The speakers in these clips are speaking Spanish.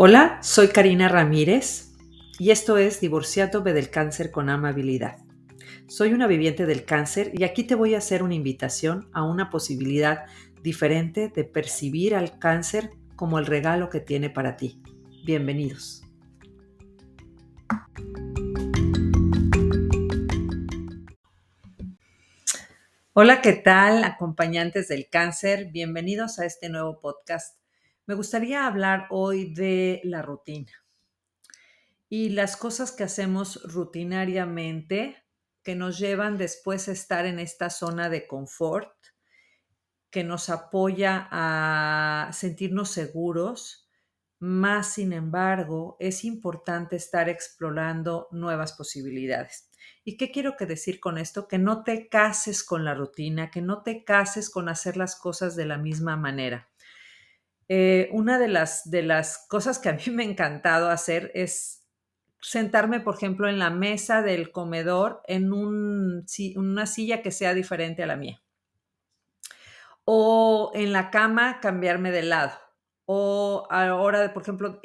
Hola, soy Karina Ramírez y esto es Divorciándome del Cáncer con Amabilidad. Soy una viviente del cáncer y aquí te voy a hacer una invitación a una posibilidad diferente de percibir al cáncer como el regalo que tiene para ti. Bienvenidos. Hola, ¿qué tal, acompañantes del cáncer? Bienvenidos a este nuevo podcast me gustaría hablar hoy de la rutina y las cosas que hacemos rutinariamente que nos llevan después a estar en esta zona de confort, que nos apoya a sentirnos seguros, más sin embargo es importante estar explorando nuevas posibilidades. ¿Y qué quiero que decir con esto? Que no te cases con la rutina, que no te cases con hacer las cosas de la misma manera. Eh, una de las, de las cosas que a mí me ha encantado hacer es sentarme, por ejemplo, en la mesa del comedor en una silla que sea diferente a la mía. O en la cama cambiarme de lado. O ahora, por ejemplo,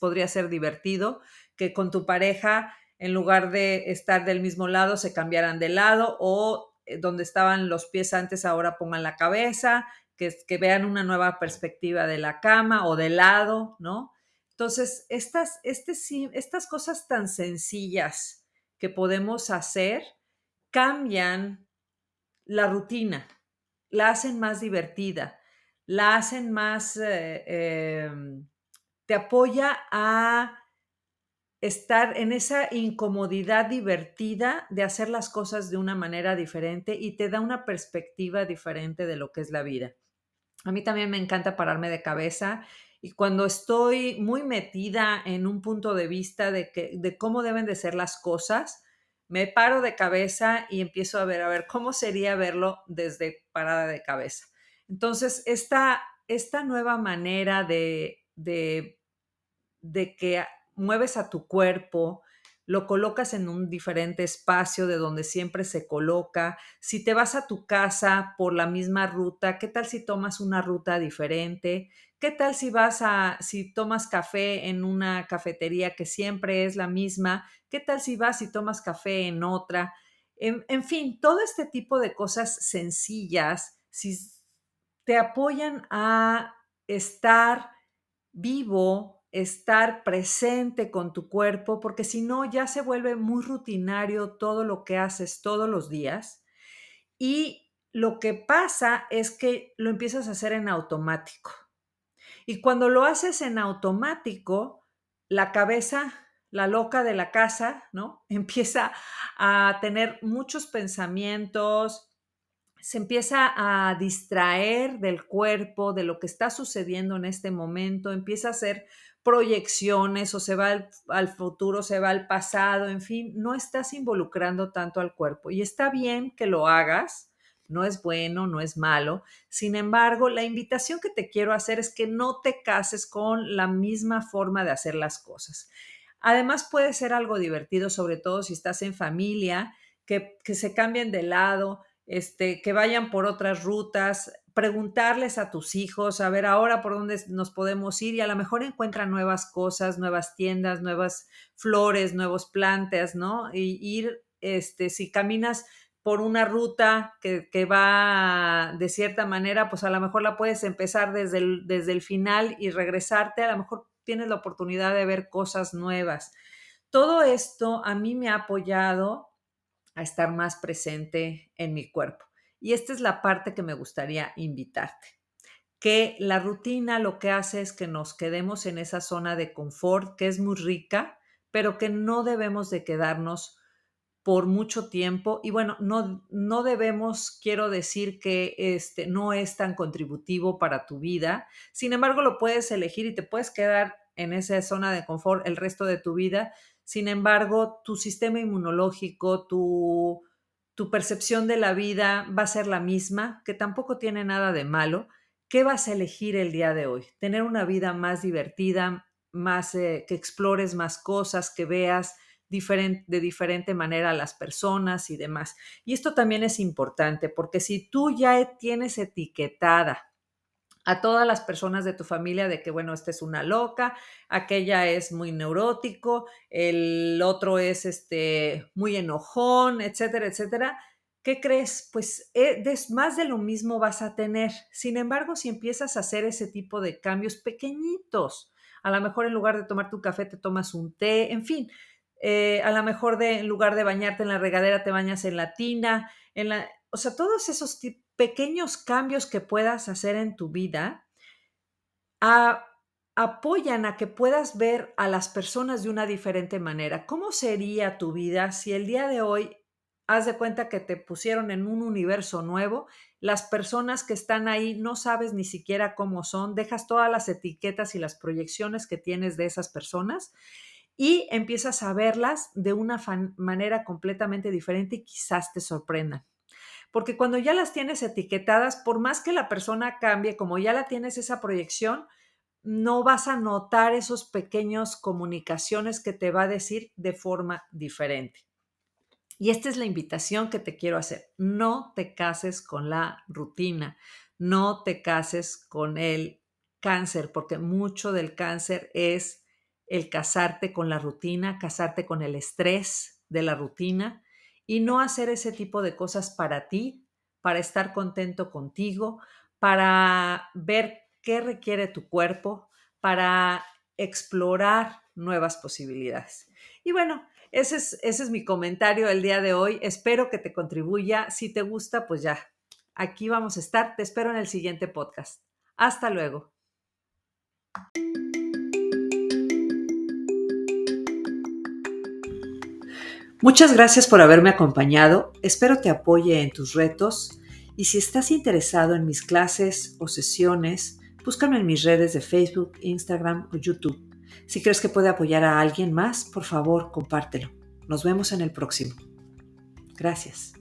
podría ser divertido que con tu pareja, en lugar de estar del mismo lado, se cambiaran de lado o eh, donde estaban los pies antes, ahora pongan la cabeza que, vean una nueva perspectiva de la cama o del lado, ¿no? Entonces, estas, este, estas cosas tan sencillas que podemos hacer cambian la rutina, la hacen más divertida, la hacen más, eh, em, te apoya a estar en esa incomodidad divertida de hacer las cosas de una manera diferente y te da una perspectiva diferente de lo que es la vida. A mí también me encanta pararme de cabeza y cuando estoy muy metida en un punto de vista de, que, de cómo deben de ser las cosas, me paro de cabeza y empiezo a ver, a ver, cómo sería verlo desde parada de cabeza. Entonces, esta, esta nueva manera de, de, de que mueves a tu cuerpo, lo colocas en un diferente espacio de donde siempre se coloca. Si te vas a tu casa por la misma ruta, ¿qué tal si tomas una ruta diferente? ¿Qué tal si vas a, si tomas café en una cafetería que siempre es la misma? ¿Qué tal si vas y tomas café en otra? En, en fin, todo este tipo de cosas sencillas, si te apoyan a estar vivo, estar presente con tu cuerpo, porque si no ya se vuelve muy rutinario todo lo que haces todos los días. Y lo que pasa es que lo empiezas a hacer en automático. Y cuando lo haces en automático, la cabeza, la loca de la casa, ¿no? Empieza a tener muchos pensamientos, se empieza a distraer del cuerpo, de lo que está sucediendo en este momento, empieza a hacer proyecciones o se va al, futuro, se va al pasado, en fin, no estás involucrando tanto al cuerpo. Y está bien que lo hagas, no es bueno, no es malo. Sin embargo, la invitación que te quiero hacer es que no te cases con la misma forma de hacer las cosas. Además, puede ser algo divertido, sobre todo si estás en familia, que, que se cambien de lado, este, que vayan por otras rutas, preguntarles a tus hijos, a ver ahora por dónde nos podemos ir y a lo mejor encuentran nuevas cosas, nuevas tiendas, nuevas flores, nuevos plantas, ¿no? Y ir, este, si caminas por una ruta que, que, va de cierta manera, pues a lo mejor la puedes empezar desde el, desde el final y regresarte, a lo mejor tienes la oportunidad de ver cosas nuevas. Todo esto a mí me ha apoyado a estar más presente en mi cuerpo. Y esta es la parte que me gustaría invitarte, que la rutina lo que hace es que nos quedemos en esa zona de confort que es muy rica, pero que no debemos de quedarnos por mucho tiempo y bueno, no, no debemos, quiero decir que este no es tan contributivo para tu vida, sin embargo lo puedes elegir y te puedes quedar en esa zona de confort el resto de tu vida, sin embargo, tu sistema inmunológico, tu tu percepción de la vida va a ser la misma, que tampoco tiene nada de malo. ¿Qué vas a elegir el día de hoy? Tener una vida más divertida, más eh, que explores más cosas, que veas de diferente manera a las personas y demás. Y esto también es importante porque si tú ya tienes etiquetada a todas las personas de tu familia de que, bueno, esta es una loca, aquella es muy neurótico, el otro es este, muy enojón, etcétera, etcétera. ¿Qué crees? Pues eh, más de lo mismo vas a tener. Sin embargo, si empiezas a hacer ese tipo de cambios pequeñitos, a lo mejor en lugar de tomar tu café te tomas un té, en fin, eh, a lo mejor de, en lugar de bañarte en la regadera te bañas en la tina, en la, o sea, todos esos pequeños cambios que puedas hacer en tu vida apoyan a que puedas ver a las personas de una diferente manera. ¿Cómo sería tu vida si el día de hoy haz de cuenta que te pusieron en un universo nuevo, las personas que están ahí no sabes ni siquiera cómo son, dejas todas las etiquetas y las proyecciones que tienes de esas personas y empiezas a verlas de una manera completamente diferente y quizás te sorprendan. Porque cuando ya las tienes etiquetadas, por más que la persona cambie, como ya la tienes esa proyección, no vas a notar esos pequeños comunicaciones que te va a decir de forma diferente. Y esta es la invitación que te quiero hacer. No te cases con la rutina, no te cases con el cáncer, porque mucho del cáncer es el casarte con la rutina, casarte con el estrés de la rutina y no hacer ese tipo de cosas para ti, para estar contento contigo, para ver qué requiere tu cuerpo, para explorar nuevas posibilidades. Y bueno, ese es, ese es mi comentario el día de hoy. Espero que te contribuya. Si te gusta, pues ya, aquí vamos a estar. Te espero en el siguiente podcast. Hasta luego. Muchas gracias por haberme acompañado. Espero te apoye en tus retos y si estás interesado en mis clases o sesiones, búscame en mis redes de Facebook, Instagram o YouTube. Si crees que puede apoyar a alguien más, por favor, compártelo. Nos vemos en el próximo. Gracias.